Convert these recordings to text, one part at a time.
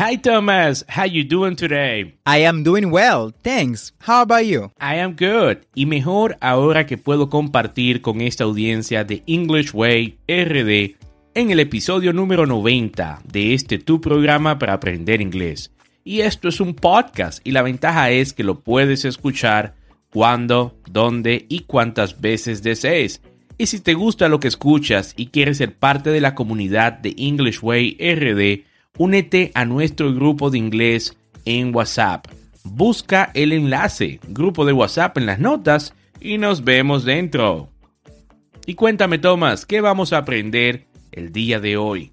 Hi Thomas, how you doing today? I am doing well, thanks. How about you? I am good. Y mejor ahora que puedo compartir con esta audiencia de English Way RD en el episodio número 90 de este tu programa para aprender inglés. Y esto es un podcast y la ventaja es que lo puedes escuchar cuando, dónde y cuántas veces desees. Y si te gusta lo que escuchas y quieres ser parte de la comunidad de English Way RD, únete a nuestro grupo de inglés en WhatsApp. Busca el enlace, grupo de WhatsApp en las notas y nos vemos dentro. Y cuéntame, Tomás, ¿qué vamos a aprender el día de hoy?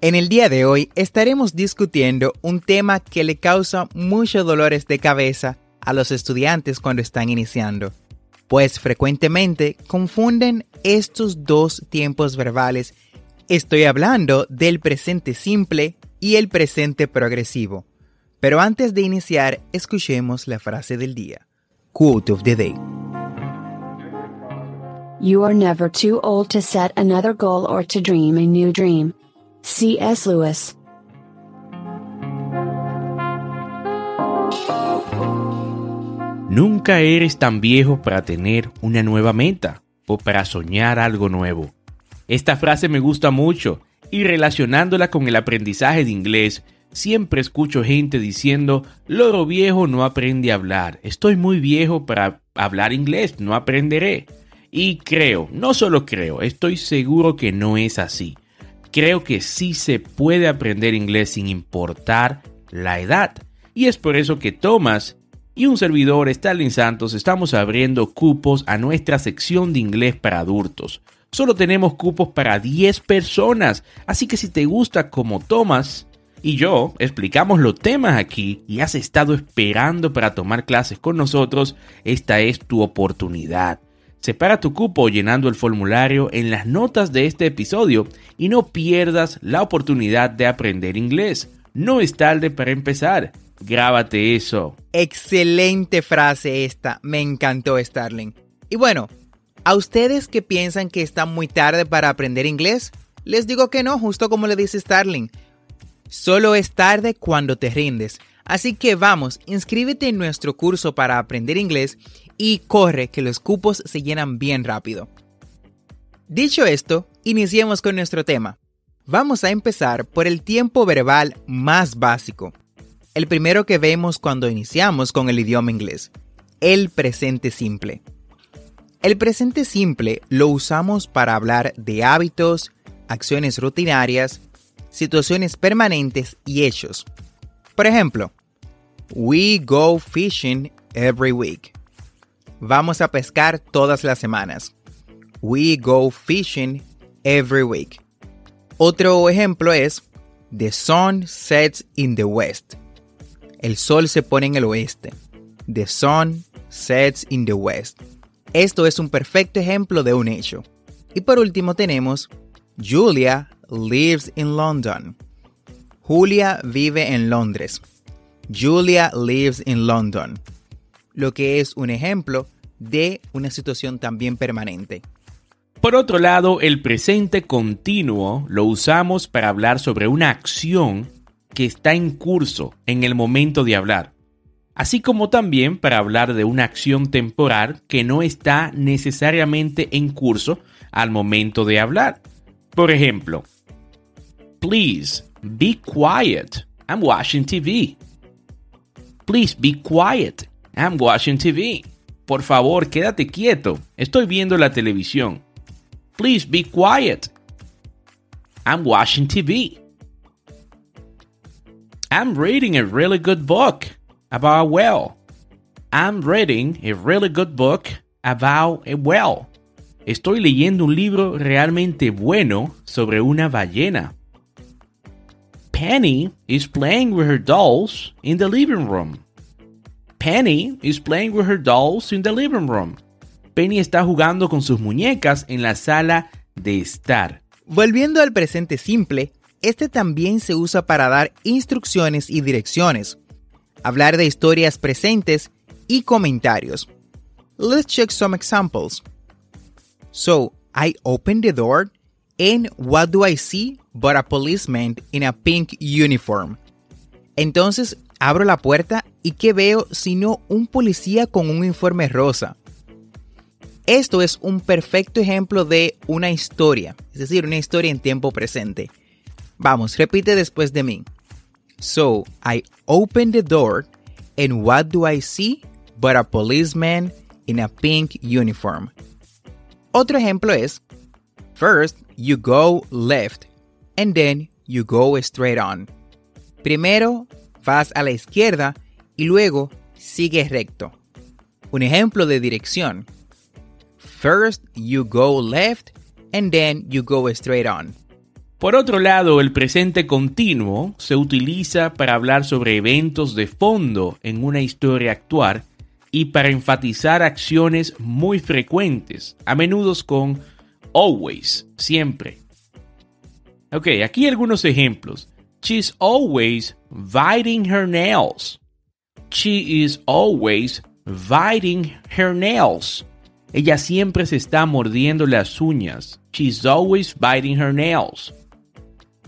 En el día de hoy estaremos discutiendo un tema que le causa muchos dolores de cabeza a los estudiantes cuando están iniciando, pues frecuentemente confunden estos dos tiempos verbales. Estoy hablando del presente simple y el presente progresivo. Pero antes de iniciar, escuchemos la frase del día. Quote of the day. You are never too old to set another goal or to dream a new dream. C.S. Lewis. Nunca eres tan viejo para tener una nueva meta o para soñar algo nuevo. Esta frase me gusta mucho y relacionándola con el aprendizaje de inglés, siempre escucho gente diciendo, loro viejo no aprende a hablar, estoy muy viejo para hablar inglés, no aprenderé. Y creo, no solo creo, estoy seguro que no es así. Creo que sí se puede aprender inglés sin importar la edad. Y es por eso que Thomas y un servidor, Stalin Santos, estamos abriendo cupos a nuestra sección de inglés para adultos solo tenemos cupos para 10 personas. Así que si te gusta como Tomás y yo explicamos los temas aquí y has estado esperando para tomar clases con nosotros, esta es tu oportunidad. Separa tu cupo llenando el formulario en las notas de este episodio y no pierdas la oportunidad de aprender inglés. No es tarde para empezar. Grábate eso. Excelente frase esta. Me encantó, Starling. Y bueno, a ustedes que piensan que está muy tarde para aprender inglés, les digo que no, justo como le dice Starling. Solo es tarde cuando te rindes. Así que vamos, inscríbete en nuestro curso para aprender inglés y corre que los cupos se llenan bien rápido. Dicho esto, iniciemos con nuestro tema. Vamos a empezar por el tiempo verbal más básico. El primero que vemos cuando iniciamos con el idioma inglés. El presente simple. El presente simple lo usamos para hablar de hábitos, acciones rutinarias, situaciones permanentes y hechos. Por ejemplo, we go fishing every week. Vamos a pescar todas las semanas. We go fishing every week. Otro ejemplo es The sun sets in the west. El sol se pone en el oeste. The sun sets in the west. Esto es un perfecto ejemplo de un hecho. Y por último tenemos Julia lives in London. Julia vive en Londres. Julia lives in London. Lo que es un ejemplo de una situación también permanente. Por otro lado, el presente continuo lo usamos para hablar sobre una acción que está en curso en el momento de hablar, así como también para hablar de una acción temporal que no está necesariamente en curso al momento de hablar. Por ejemplo, Please be quiet. I'm watching TV. Please be quiet. I'm watching TV. Por favor, quédate quieto. Estoy viendo la televisión. Please be quiet. I'm watching TV. I'm reading a really good book about a well. I'm reading a really good book about a well. Estoy leyendo un libro realmente bueno sobre una ballena. Penny is playing with her dolls in the living room. Penny is playing with her dolls in the living room. Penny está jugando con sus muñecas en la sala de estar. Volviendo al presente simple, este también se usa para dar instrucciones y direcciones, hablar de historias presentes y comentarios. Let's check some examples. So, I opened the door and what do I see but a policeman in a pink uniform? Entonces abro la puerta y ¿qué veo sino un policía con un uniforme rosa? Esto es un perfecto ejemplo de una historia, es decir, una historia en tiempo presente. Vamos, repite después de mí. So, I open the door and what do I see but a policeman in a pink uniform? Otro ejemplo es, first you go left and then you go straight on. Primero vas a la izquierda y luego sigues recto. Un ejemplo de dirección. First you go left and then you go straight on. Por otro lado, el presente continuo se utiliza para hablar sobre eventos de fondo en una historia actual y para enfatizar acciones muy frecuentes, a menudo con always, siempre. Ok, aquí algunos ejemplos. She's always biting her nails. She is always biting her nails. Ella siempre se está mordiendo las uñas. She's always biting her nails.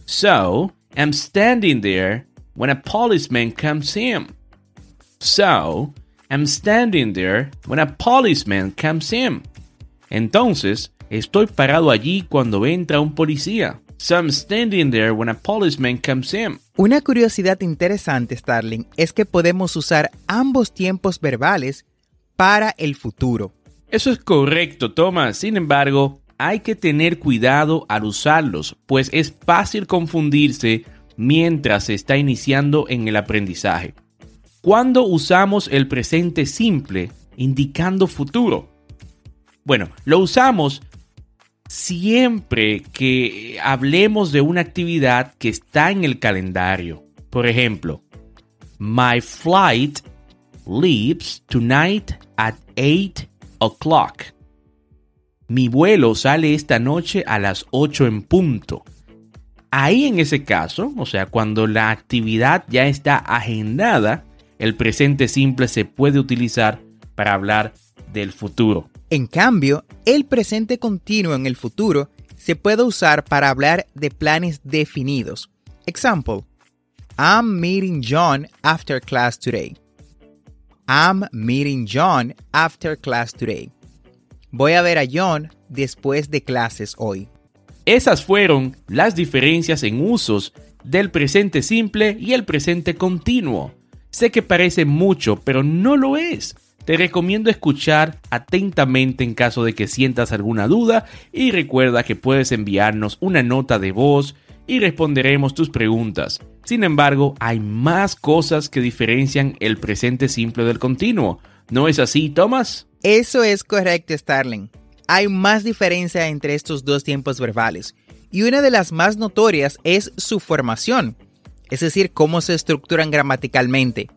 So, I'm standing there when a policeman comes in. So, I'm standing there when a policeman comes in. Entonces, estoy parado allí cuando entra un policía. So I'm standing there when a policeman comes in. Una curiosidad interesante, Starling, es que podemos usar ambos tiempos verbales para el futuro. Eso es correcto, Thomas. Sin embargo, hay que tener cuidado al usarlos, pues es fácil confundirse mientras se está iniciando en el aprendizaje. Cuando usamos el presente simple indicando futuro? Bueno, lo usamos siempre que hablemos de una actividad que está en el calendario. Por ejemplo, My flight leaves tonight at 8 o'clock. Mi vuelo sale esta noche a las 8 en punto. Ahí en ese caso, o sea, cuando la actividad ya está agendada, el presente simple se puede utilizar para hablar del futuro. En cambio, el presente continuo en el futuro se puede usar para hablar de planes definidos. Example, I'm meeting John after class today. I'm meeting John after class today. Voy a ver a John después de clases hoy. Esas fueron las diferencias en usos del presente simple y el presente continuo. Sé que parece mucho, pero no lo es. Te recomiendo escuchar atentamente en caso de que sientas alguna duda y recuerda que puedes enviarnos una nota de voz y responderemos tus preguntas. Sin embargo, hay más cosas que diferencian el presente simple del continuo. ¿No es así, Thomas? Eso es correcto, Starling. Hay más diferencia entre estos dos tiempos verbales, y una de las más notorias es su formación, es decir, cómo se estructuran gramaticalmente.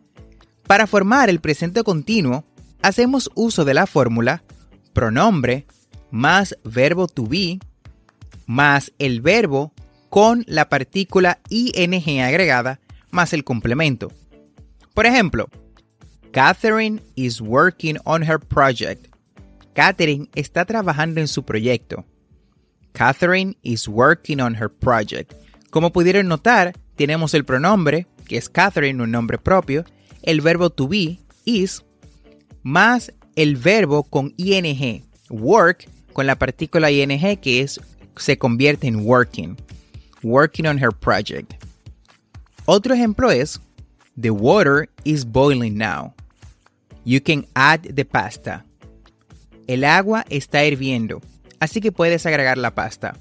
Para formar el presente continuo, hacemos uso de la fórmula pronombre más verbo to be más el verbo con la partícula ing agregada más el complemento. Por ejemplo, Catherine is working on her project. Catherine está trabajando en su proyecto. Catherine is working on her project. Como pudieron notar, tenemos el pronombre, que es Catherine, un nombre propio, el verbo to be, is, más el verbo con ing, work, con la partícula ing que es, se convierte en working. Working on her project. Otro ejemplo es, the water is boiling now. You can add the pasta. El agua está hirviendo, así que puedes agregar la pasta.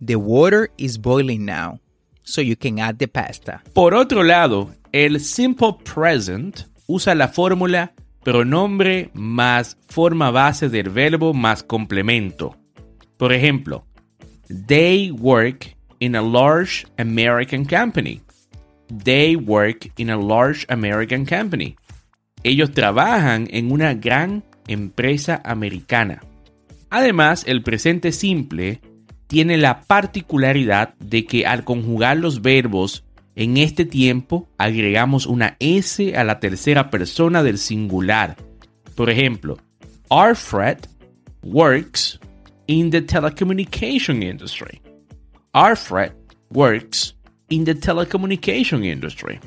The water is boiling now, so you can add the pasta. Por otro lado, el simple present usa la fórmula pronombre más forma base del verbo más complemento. Por ejemplo, they work in a large American company. They work in a large American company. Ellos trabajan en una gran empresa americana. Además, el presente simple tiene la particularidad de que al conjugar los verbos en este tiempo agregamos una S a la tercera persona del singular. Por ejemplo, our Fred works in the telecommunication industry. Our Fred works in the telecommunication industry.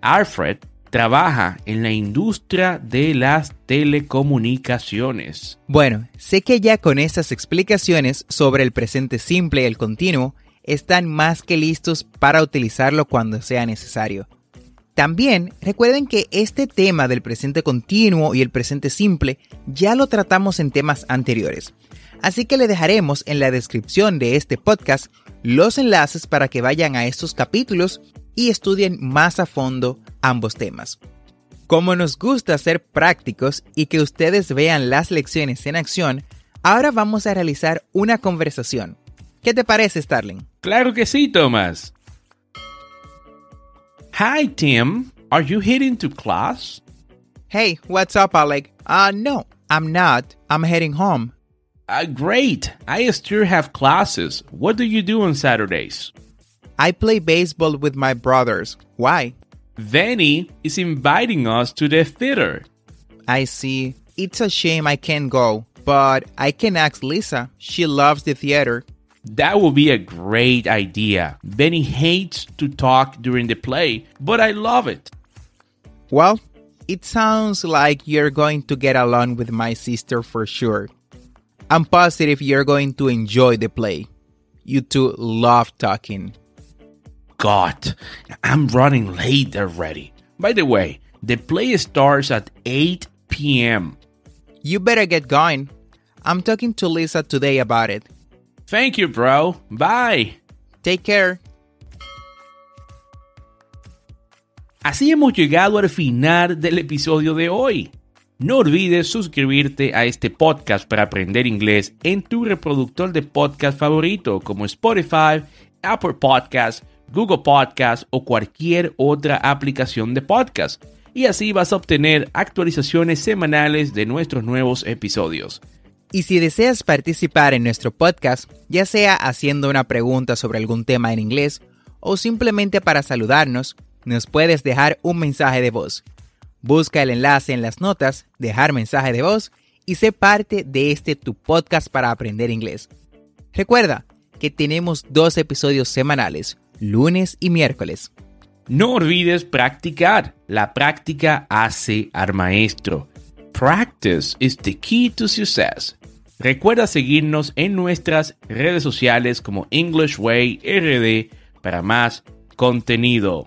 Alfred trabaja en la industria de las telecomunicaciones. Bueno, sé que ya con estas explicaciones sobre el presente simple y el continuo, están más que listos para utilizarlo cuando sea necesario. También recuerden que este tema del presente continuo y el presente simple ya lo tratamos en temas anteriores. Así que le dejaremos en la descripción de este podcast los enlaces para que vayan a estos capítulos y estudien más a fondo ambos temas. Como nos gusta ser prácticos y que ustedes vean las lecciones en acción, ahora vamos a realizar una conversación. ¿Qué te parece, Starling? Claro que sí, Thomas. Hi, Tim. Are you heading to class? Hey, what's up, Alec? Uh, no, I'm not. I'm heading home. Uh, great. I still have classes. What do you do on Saturdays? I play baseball with my brothers. Why? Vanny is inviting us to the theater. I see. It's a shame I can't go, but I can ask Lisa. She loves the theater. That would be a great idea. Benny hates to talk during the play, but I love it. Well, it sounds like you're going to get along with my sister for sure. I'm positive you're going to enjoy the play. You two love talking. God, I'm running late already. By the way, the play starts at 8 p.m. You better get going. I'm talking to Lisa today about it. Thank you, bro. Bye. Take care. Así hemos llegado al final del episodio de hoy. No olvides suscribirte a este podcast para aprender inglés en tu reproductor de podcast favorito como Spotify, Apple Podcasts, Google Podcasts o cualquier otra aplicación de podcast. Y así vas a obtener actualizaciones semanales de nuestros nuevos episodios. Y si deseas participar en nuestro podcast, ya sea haciendo una pregunta sobre algún tema en inglés o simplemente para saludarnos, nos puedes dejar un mensaje de voz. Busca el enlace en las notas, dejar mensaje de voz y sé parte de este tu podcast para aprender inglés. Recuerda que tenemos dos episodios semanales, lunes y miércoles. No olvides practicar. La práctica hace al maestro. Practice is the key to success. Recuerda seguirnos en nuestras redes sociales como English Way RD para más contenido.